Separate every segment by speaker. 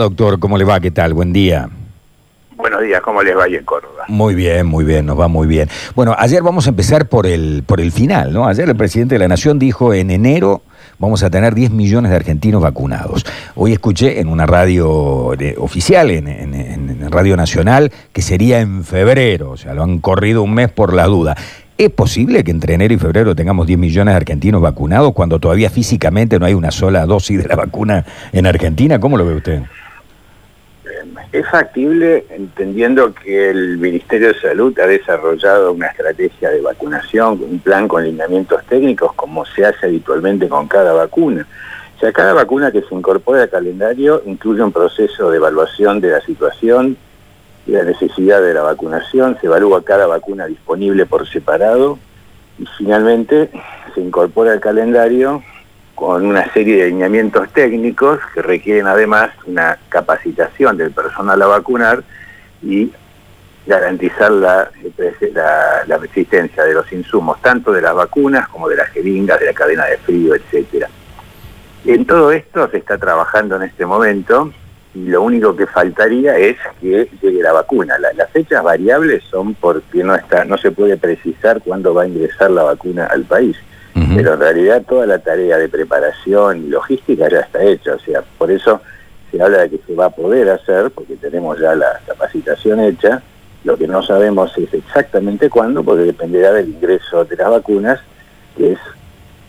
Speaker 1: Doctor, ¿cómo le va? ¿Qué tal? Buen día.
Speaker 2: Buenos días, ¿cómo les va ahí en Córdoba?
Speaker 1: Muy bien, muy bien, nos va muy bien. Bueno, ayer vamos a empezar por el, por el final, ¿no? Ayer el presidente de la Nación dijo en enero vamos a tener 10 millones de argentinos vacunados. Hoy escuché en una radio de- oficial, en, en- en Radio Nacional, que sería en febrero, o sea, lo han corrido un mes por la duda. ¿Es posible que entre enero y febrero tengamos 10 millones de argentinos vacunados cuando todavía físicamente no hay una sola dosis de la vacuna en Argentina? ¿Cómo lo ve usted?
Speaker 2: Es factible entendiendo que el Ministerio de Salud ha desarrollado una estrategia de vacunación, un plan con lineamientos técnicos, como se hace habitualmente con cada vacuna. O sea, cada vacuna que se incorpora al calendario incluye un proceso de evaluación de la situación y la necesidad de la vacunación, se evalúa cada vacuna disponible por separado y finalmente se incorpora al calendario con una serie de lineamientos técnicos que requieren además una capacitación del personal a vacunar y garantizar la, la, la existencia de los insumos, tanto de las vacunas como de las jeringas, de la cadena de frío, etcétera. En todo esto se está trabajando en este momento y lo único que faltaría es que llegue la vacuna. La- las fechas variables son porque no está, no se puede precisar cuándo va a ingresar la vacuna al país. Pero en realidad toda la tarea de preparación y logística ya está hecha, o sea, por eso se habla de que se va a poder hacer, porque tenemos ya la capacitación hecha, lo que no sabemos es exactamente cuándo, porque dependerá del ingreso de las vacunas, que es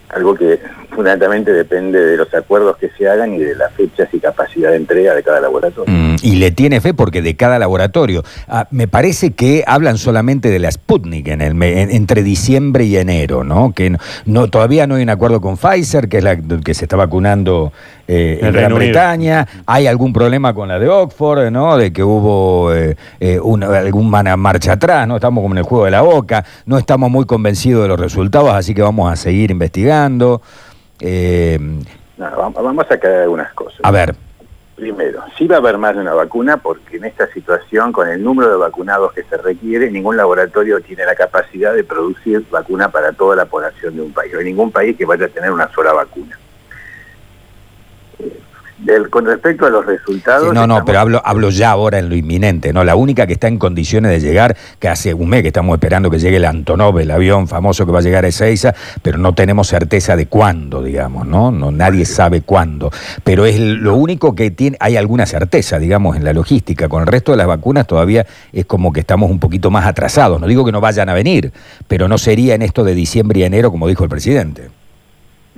Speaker 2: algo que fundamentalmente depende de los acuerdos que se hagan y de las fechas y capacidad de entrega de cada laboratorio.
Speaker 1: Mm, y le tiene fe porque de cada laboratorio. Ah, me parece que hablan solamente de la Sputnik en el en- entre diciembre y enero, ¿no? Que no, no- todavía no hay un acuerdo con Pfizer, que es la que se está vacunando eh, en Gran
Speaker 3: Unido.
Speaker 1: Bretaña. Hay algún problema con la de Oxford, ¿no? De que hubo eh, eh, una, alguna marcha atrás, ¿no? Estamos como en el juego de la boca. No estamos muy convencidos de los resultados, así que vamos a seguir investigando. Eh,
Speaker 2: No, vamos a aclarar algunas cosas.
Speaker 1: a ver.
Speaker 2: Primero, sí va a haber más de una vacuna porque en esta situación, con el número de vacunados que se requiere, ningún laboratorio tiene la capacidad de producir vacuna para toda la población de un país. No hay ningún país que vaya a tener una sola vacuna. Del- con respecto a los resultados...
Speaker 1: Sí, no, no,
Speaker 2: estamos-
Speaker 1: pero hablo, hablo ya ahora en lo inminente, ¿no? La única que está en condiciones de llegar, que hace un mes que estamos esperando que llegue el Antonov, el avión famoso que va a llegar a Ezeiza, pero no tenemos certeza de cuándo, digamos, ¿no? no nadie sabe cuándo. Pero es lo único que tiene, hay alguna certeza, digamos, en la logística. Con el resto de las vacunas todavía es como que estamos un poquito más atrasados. No digo que no vayan a venir, pero no sería en esto de diciembre y enero, como dijo el presidente.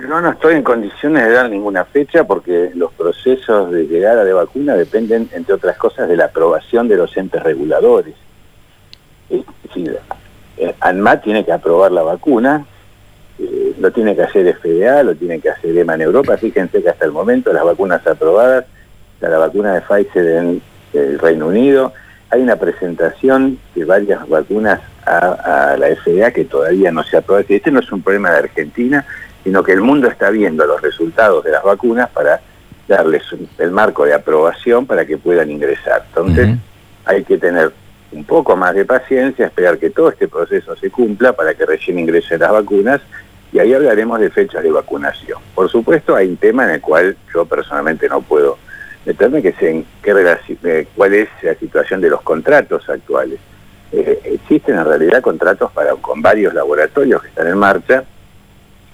Speaker 2: No, no estoy en condiciones de dar ninguna fecha porque los procesos de llegada de vacuna dependen, entre otras cosas, de la aprobación de los entes reguladores. Es eh, ANMAT tiene que aprobar la vacuna, eh, lo tiene que hacer FDA, lo tiene que hacer EMA en Europa. Fíjense que hasta el momento las vacunas aprobadas, la vacuna de Pfizer en el Reino Unido, hay una presentación de varias vacunas a, a la FDA que todavía no se aprueba. Este no es un problema de Argentina, sino que el mundo está viendo los resultados de las vacunas para darles el marco de aprobación para que puedan ingresar. Entonces, hay que tener un poco más de paciencia, esperar que todo este proceso se cumpla para que recién ingresen las vacunas y ahí hablaremos de fechas de vacunación. Por supuesto, hay un tema en el cual yo personalmente no puedo meterme, que es en qué eh, cuál es la situación de los contratos actuales. Eh, existen en realidad contratos para, con varios laboratorios que están en marcha,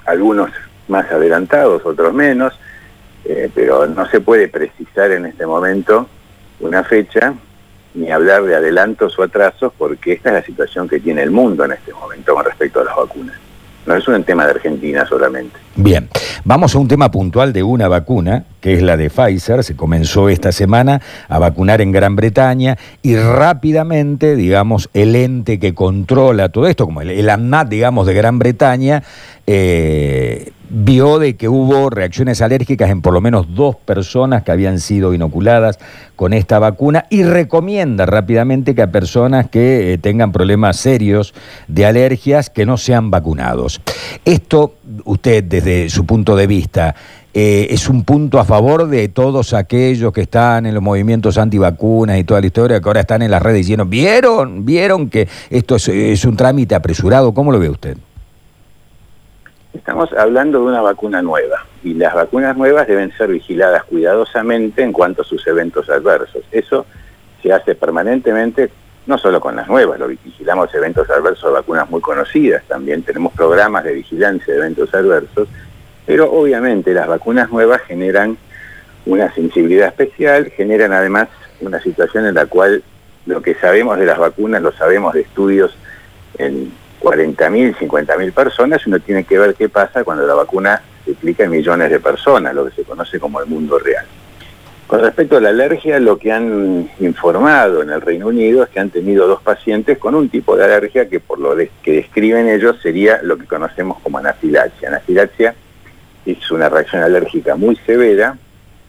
Speaker 2: algunos más adelantados, otros menos, eh, pero no se puede precisar en este momento una fecha ni hablar de adelantos o atrasos porque esta es la situación que tiene el mundo en este momento con respecto a las vacunas. No es un tema de Argentina solamente.
Speaker 1: Bien, vamos a un tema puntual de una vacuna, que es la de Pfizer. Se comenzó esta semana a vacunar en Gran Bretaña y rápidamente, digamos, el ente que controla todo esto, como el, el digamos, de Gran Bretaña, eh, vio de que hubo reacciones alérgicas en por lo menos dos personas que habían sido inoculadas con esta vacuna y recomienda rápidamente que a personas que eh, tengan problemas serios de alergias que no sean vacunados. Esto, usted desde su punto de vista, eh, es un punto a favor de todos aquellos que están en los movimientos antivacunas y toda la historia, que ahora están en las redes diciendo, ¿vieron? ¿Vieron que esto es, es un trámite apresurado? ¿Cómo lo ve usted?
Speaker 2: Estamos hablando de una vacuna nueva. y las vacunas nuevas deben ser vigiladas cuidadosamente en cuanto a sus eventos adversos. Eso se hace permanentemente, no solo con las nuevas, lo vigilamos eventos adversos de vacunas muy conocidas, también tenemos programas de vigilancia de eventos adversos, pero obviamente las vacunas nuevas generan una sensibilidad especial, generan además una situación en la cual lo que sabemos de las vacunas lo sabemos de estudios en 40.000, 50.000 personas, uno tiene que ver qué pasa cuando la vacuna se aplica en millones de personas, lo que se conoce como el mundo real. Con respecto a la alergia, lo que han informado en el Reino Unido es que han tenido dos pacientes con un tipo de alergia que por lo que describen ellos sería lo que conocemos como anafilaxia. Anafilaxia es una reacción alérgica muy severa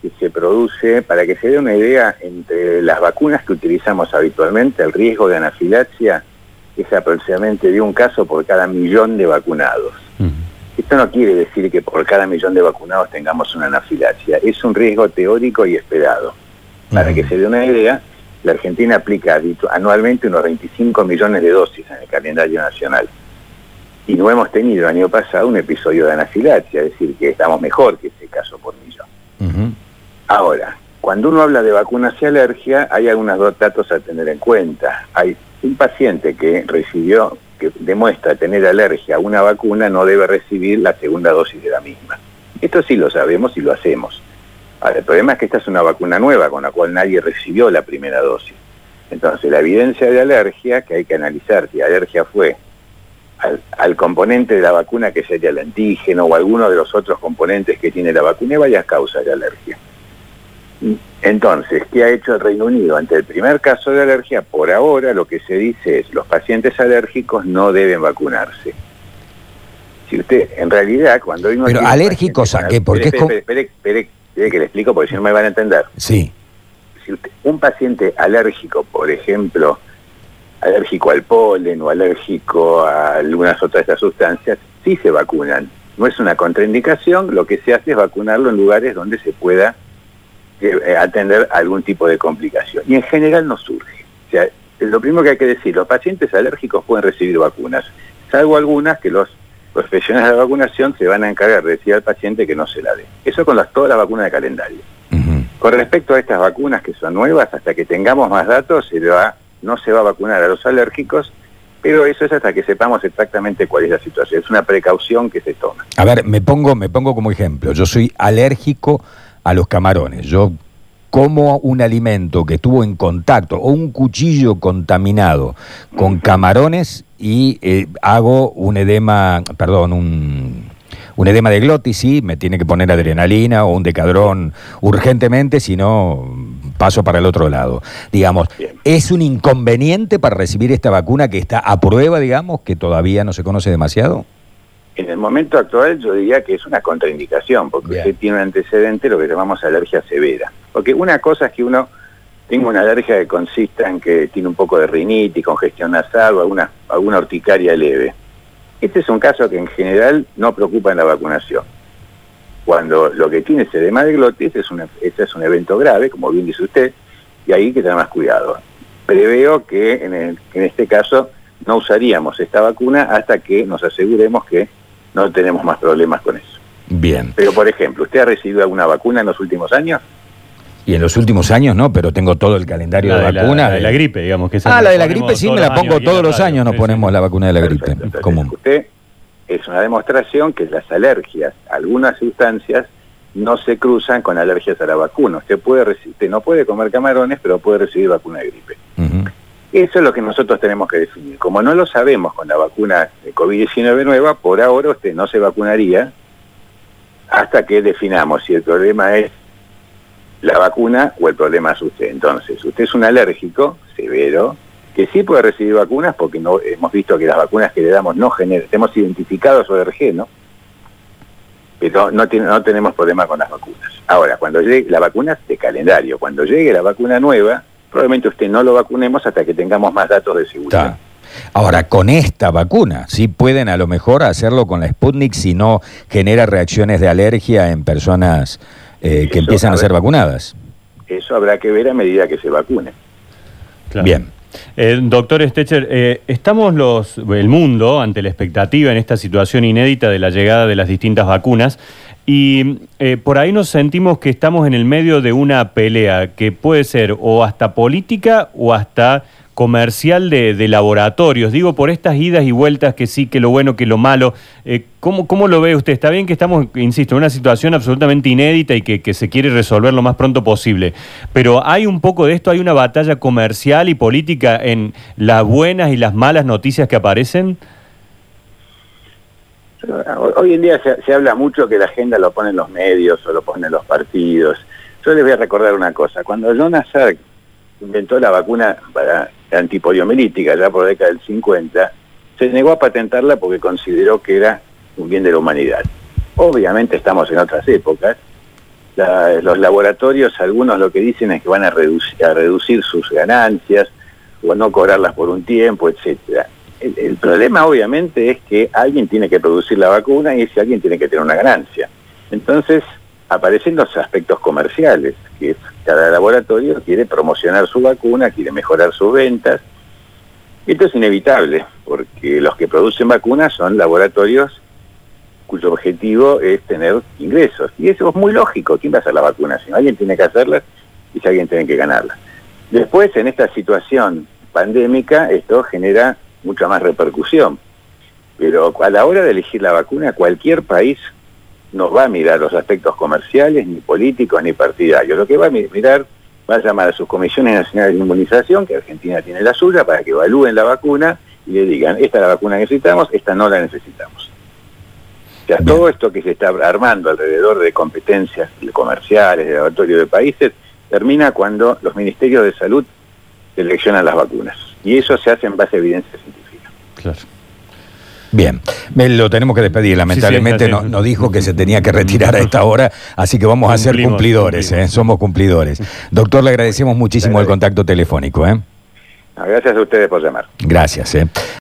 Speaker 2: que se produce, para que se dé una idea, entre las vacunas que utilizamos habitualmente, el riesgo de anafilaxia es aproximadamente de un caso por cada millón de vacunados. Esto no quiere decir que por cada millón de vacunados tengamos una anafilaxia, es un riesgo teórico y esperado. Para que se dé una idea, la Argentina aplica anualmente unos 25 millones de dosis en el calendario nacional. Y no hemos tenido el año pasado un episodio de anafilaxia, es decir, que estamos mejor que ese caso por millón. Ahora, cuando uno habla de vacunas y alergia, hay algunos datos a tener en cuenta. Hay un paciente que recibió, que demuestra tener alergia a una vacuna, no debe recibir la segunda dosis de la misma. Esto sí lo sabemos y lo hacemos. Ahora, el problema es que esta es una vacuna nueva con la cual nadie recibió la primera dosis. Entonces, la evidencia de alergia, que hay que analizar si alergia fue al, al, componente de la vacuna que sería el antígeno o alguno de los otros componentes que tiene la vacuna, hay varias causas de alergia. Entonces, ¿qué ha hecho el Reino Unido? Ante el primer caso de alergia, por ahora lo que se dice es los pacientes alérgicos no deben vacunarse. Si usted, en realidad, cuando
Speaker 1: hay Pero alérgicos a qué, ¿por qué?
Speaker 2: Espere, espere, espere, que le explico porque si no me van a entender.
Speaker 1: Sí.
Speaker 2: Si usted, un paciente alérgico, por ejemplo, alérgico al polen o alérgico a algunas otras de estas sustancias, sí se vacunan. No es una contraindicación, lo que se hace es vacunarlo en lugares donde se pueda atender algún tipo de complicación. Y en general no surge. O sea, lo primero que hay que decir, los pacientes alérgicos pueden recibir vacunas, salvo algunas que los profesionales de vacunación se van a encargar de decir al paciente que no se la dé. Eso con las, toda la vacuna de calendario. Con respecto a estas vacunas que son nuevas, hasta que tengamos más datos, se va, no se va a vacunar a los alérgicos, pero eso es hasta que sepamos exactamente cuál es la situación. Es una precaución que se toma.
Speaker 1: A ver, me pongo, me pongo como ejemplo. Yo soy alérgico a los camarones. Yo como un alimento que estuvo en contacto o un cuchillo contaminado con camarones y eh, hago un edema, perdón, un, un edema de glotis, sí, me tiene que poner adrenalina o un decadrón urgentemente, si no paso para el otro lado. Digamos, ¿es un inconveniente para recibir esta vacuna que está a prueba, digamos, que todavía no se conoce demasiado?
Speaker 2: En el momento actual yo diría que es una contraindicación, porque usted tiene un antecedente, lo que llamamos alergia severa. Porque una cosa es que uno tenga una alergia que consista en que tiene un poco de rinitis, congestión nasal o alguna, alguna urticaria leve. Este es un caso que en general no preocupa en la vacunación. Cuando lo que tiene es edema de glotis, es un, este es un evento grave, como bien dice usted, y ahí hay que tener más cuidado. Preveo que en, en este caso no usaríamos esta vacuna hasta que nos aseguremos que no tenemos más problemas con eso.
Speaker 1: Bien.
Speaker 2: Pero, por ejemplo, ¿usted ha recibido alguna vacuna en los últimos años?
Speaker 1: Y en los últimos años no, pero tengo todo el calendario de, vacunas.
Speaker 3: La, de la gripe, digamos. que
Speaker 1: Ah, la de la gripe sí, me la pongo todos los años, nos ponemos la vacuna de la gripe.
Speaker 2: común. Usted es una demostración que las alergias, algunas sustancias, no se cruzan con alergias a la vacuna. Usted, puede usted no puede comer camarones, pero puede recibir vacuna de gripe. Eso es lo que nosotros tenemos que definir. Como no lo sabemos con la vacuna de COVID-19 nueva, por ahora usted no se vacunaría hasta que definamos si el problema es la vacuna o el problema es usted. Entonces, usted es un alérgico severo que sí puede recibir vacunas porque no hemos visto que las vacunas que le damos no generan, hemos identificado su ORG, ¿no? Pero no, tiene, no tenemos problema con las vacunas. Ahora, cuando llegue la vacuna de calendario, cuando llegue la vacuna nueva, probablemente usted no lo vacunemos hasta que tengamos más datos de seguridad.
Speaker 1: Ahora, con esta vacuna, sí pueden a lo mejor hacerlo con la Sputnik si no genera reacciones de alergia en personas eh, que empiezan a, ser vacunadas.
Speaker 2: Eso habrá que ver a medida que se vacune.
Speaker 1: Bien.
Speaker 3: Eh, doctor Stecher, eh, estamos los, el mundo ante la expectativa en esta situación inédita de la llegada de las distintas vacunas. Y eh, por ahí nos sentimos que estamos en el medio de una pelea que puede ser o hasta política o hasta comercial de, de laboratorios. Digo, por estas idas y vueltas que sí, que lo bueno, que lo malo. Eh, ¿cómo, ¿Cómo lo ve usted? Está bien que estamos, insisto, en una situación absolutamente inédita y que, que se quiere resolver lo más pronto posible. Pero hay un poco de esto, hay una batalla comercial y política en las buenas y las malas noticias que aparecen.
Speaker 2: Hoy en día se, habla mucho que la agenda lo ponen los medios o lo ponen los partidos. Yo les voy a recordar una cosa. Cuando Jonas Salk inventó la vacuna para ya por la década del 50, se negó a patentarla porque consideró que era un bien de la humanidad. Obviamente estamos en otras épocas. Los laboratorios, algunos lo que dicen es que van a reducir, sus ganancias o no cobrarlas por un tiempo, etcétera. El, problema obviamente es que alguien tiene que producir la vacuna y ese alguien tiene que tener una ganancia. Entonces aparecen los aspectos comerciales, que cada laboratorio quiere promocionar su vacuna, quiere mejorar sus ventas. Esto es inevitable, porque los que producen vacunas son laboratorios cuyo objetivo es tener ingresos. Y eso es muy lógico. ¿Quién va a hacer la vacuna? Si alguien tiene que hacerla y si alguien tiene que ganarla. Después, en esta situación pandémica, esto genera mucha más repercusión. Pero a la hora de elegir la vacuna, cualquier país no va a mirar los aspectos comerciales, ni políticos, ni partidarios. Lo que va a mirar, va a llamar a sus comisiones nacionales de inmunización, que Argentina tiene la suya, para que evalúen la vacuna y le digan, esta es la vacuna que necesitamos, esta no la necesitamos. O sea, todo esto que se está armando alrededor de competencias comerciales, de laboratorio de países, termina cuando los ministerios de salud seleccionan las vacunas. Y eso se hace en base a evidencia científica.
Speaker 1: Claro. Bien, lo tenemos que despedir. Lamentablemente sí, sí, nos no dijo que se tenía que retirar a esta hora, así que vamos cumplimos, a ser cumplidores, ¿eh? somos cumplidores. Doctor, le agradecemos muchísimo el contacto telefónico. ¿eh?
Speaker 2: Gracias a ustedes por llamar.
Speaker 1: Gracias. ¿eh?